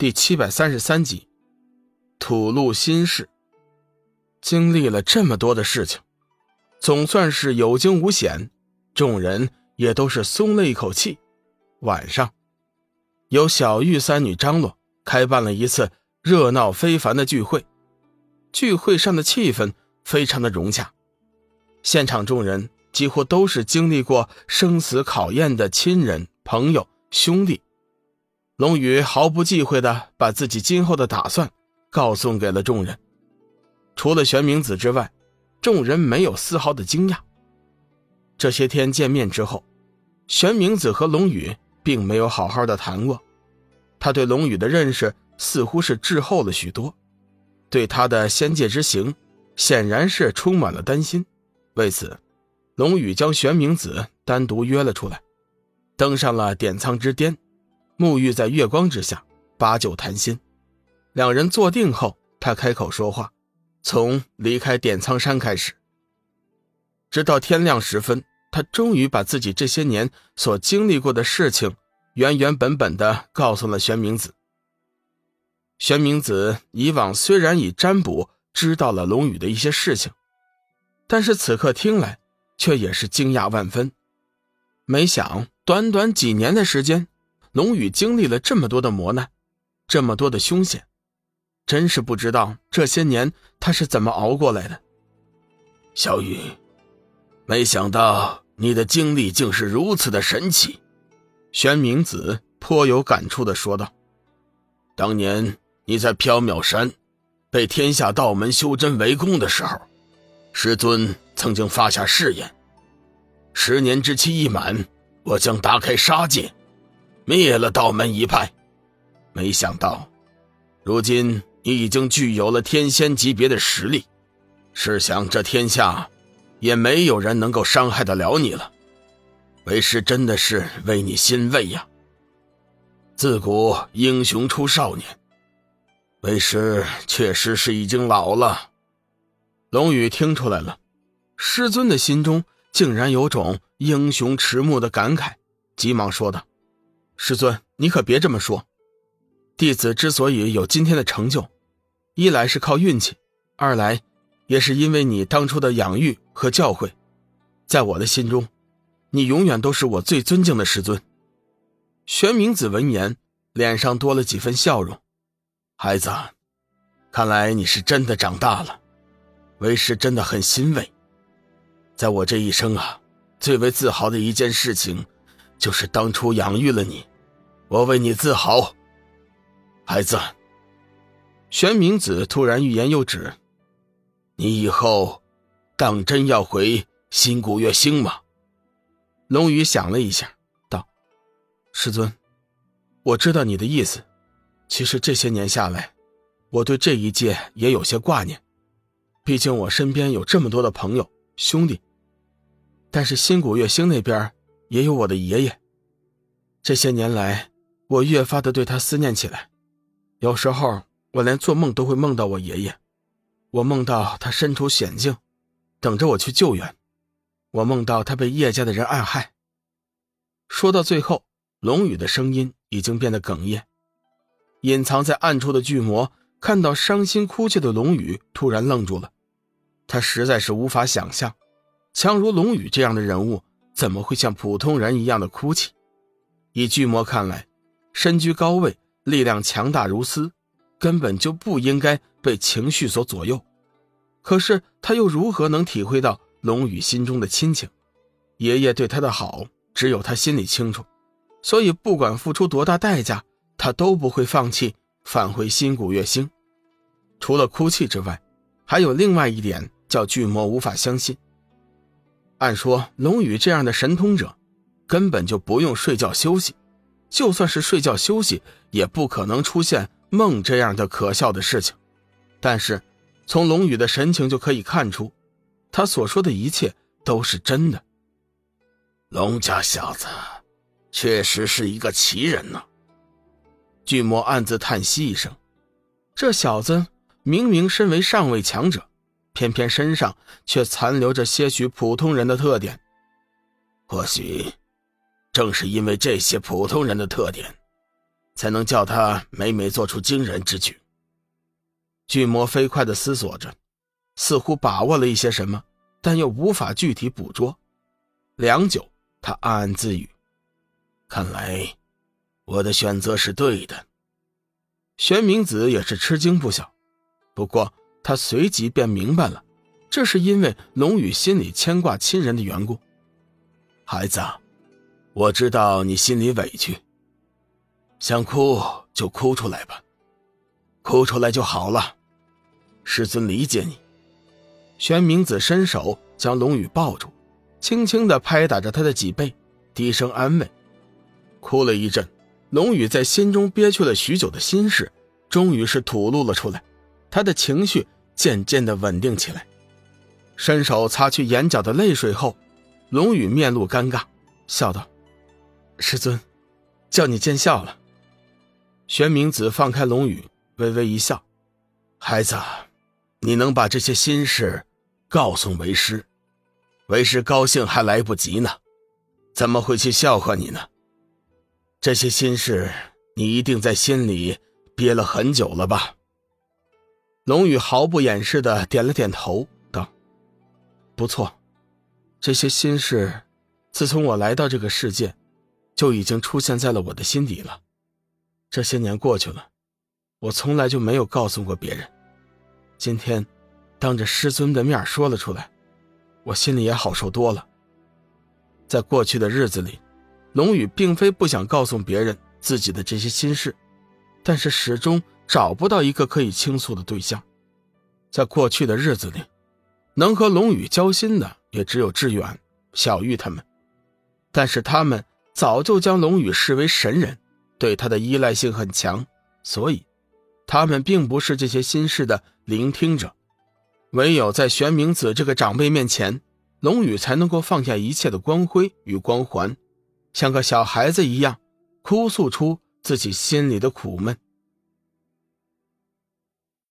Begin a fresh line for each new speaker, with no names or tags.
第七百三十三集，吐露心事。经历了这么多的事情，总算是有惊无险，众人也都是松了一口气。晚上，由小玉三女张罗开办了一次热闹非凡的聚会。聚会上的气氛非常的融洽，现场众人几乎都是经历过生死考验的亲人、朋友、兄弟。龙宇毫不忌讳的把自己今后的打算告诉给了众人，除了玄冥子之外，众人没有丝毫的惊讶。这些天见面之后，玄冥子和龙宇并没有好好的谈过，他对龙宇的认识似乎是滞后了许多，对他的仙界之行显然是充满了担心。为此，龙宇将玄冥子单独约了出来，登上了点苍之巅。沐浴在月光之下，把酒谈心。两人坐定后，他开口说话，从离开点苍山开始，直到天亮时分，他终于把自己这些年所经历过的事情原原本本的告诉了玄冥子。玄冥子以往虽然以占卜知道了龙宇的一些事情，但是此刻听来，却也是惊讶万分。没想短短几年的时间。龙宇经历了这么多的磨难，这么多的凶险，真是不知道这些年他是怎么熬过来的。
小雨，没想到你的经历竟是如此的神奇。
玄冥子颇有感触的说道：“
当年你在缥缈山被天下道门修真围攻的时候，师尊曾经发下誓言：十年之期一满，我将打开杀戒。”灭了道门一派，没想到，如今你已经具有了天仙级别的实力。试想，这天下也没有人能够伤害得了你了。为师真的是为你欣慰呀！自古英雄出少年，为师确实是已经老了。
龙宇听出来了，师尊的心中竟然有种英雄迟暮的感慨，急忙说道。师尊，你可别这么说。弟子之所以有今天的成就，一来是靠运气，二来也是因为你当初的养育和教诲。在我的心中，你永远都是我最尊敬的师尊。玄冥子闻言，脸上多了几分笑容。
孩子，看来你是真的长大了，为师真的很欣慰。在我这一生啊，最为自豪的一件事情，就是当初养育了你。我为你自豪，孩子。
玄冥子突然欲言又止。
你以后当真要回新古月星吗？
龙宇想了一下，道：“师尊，我知道你的意思。其实这些年下来，我对这一界也有些挂念。毕竟我身边有这么多的朋友兄弟，但是新古月星那边也有我的爷爷。这些年来。”我越发的对他思念起来，有时候我连做梦都会梦到我爷爷，我梦到他身处险境，等着我去救援，我梦到他被叶家的人暗害。说到最后，龙宇的声音已经变得哽咽。隐藏在暗处的巨魔看到伤心哭泣的龙宇，突然愣住了，他实在是无法想象，强如龙宇这样的人物怎么会像普通人一样的哭泣。以巨魔看来。身居高位，力量强大如斯，根本就不应该被情绪所左右。可是他又如何能体会到龙宇心中的亲情？爷爷对他的好，只有他心里清楚。所以不管付出多大代价，他都不会放弃返回新古月星。除了哭泣之外，还有另外一点叫巨魔无法相信。按说龙宇这样的神通者，根本就不用睡觉休息。就算是睡觉休息，也不可能出现梦这样的可笑的事情。但是，从龙宇的神情就可以看出，他所说的一切都是真的。
龙家小子，确实是一个奇人呢。
巨魔暗自叹息一声：“这小子明明身为上位强者，偏偏身上却残留着些许普通人的特点。
或许……”正是因为这些普通人的特点，才能叫他每每做出惊人之举。
巨魔飞快的思索着，似乎把握了一些什么，但又无法具体捕捉。良久，他暗暗自语：“
看来我的选择是对的。”
玄冥子也是吃惊不小，不过他随即便明白了，这是因为龙宇心里牵挂亲人的缘故。
孩子，我知道你心里委屈，想哭就哭出来吧，哭出来就好了。师尊理解你。
玄冥子伸手将龙宇抱住，轻轻的拍打着他的脊背，低声安慰。哭了一阵，龙宇在心中憋屈了许久的心事，终于是吐露了出来，他的情绪渐渐的稳定起来，伸手擦去眼角的泪水后。龙宇面露尴尬，笑道：“师尊，叫你见笑了。”玄冥子放开龙宇，微微一笑：“
孩子，你能把这些心事告诉为师，为师高兴还来不及呢，怎么会去笑话你呢？这些心事你一定在心里憋了很久了吧？”
龙宇毫不掩饰的点了点头，道：“不错。”这些心事，自从我来到这个世界，就已经出现在了我的心底了。这些年过去了，我从来就没有告诉过别人。今天，当着师尊的面说了出来，我心里也好受多了。在过去的日子里，龙宇并非不想告诉别人自己的这些心事，但是始终找不到一个可以倾诉的对象。在过去的日子里，能和龙宇交心的。也只有志远、小玉他们，但是他们早就将龙宇视为神人，对他的依赖性很强，所以他们并不是这些心事的聆听者。唯有在玄冥子这个长辈面前，龙宇才能够放下一切的光辉与光环，像个小孩子一样哭诉出自己心里的苦闷。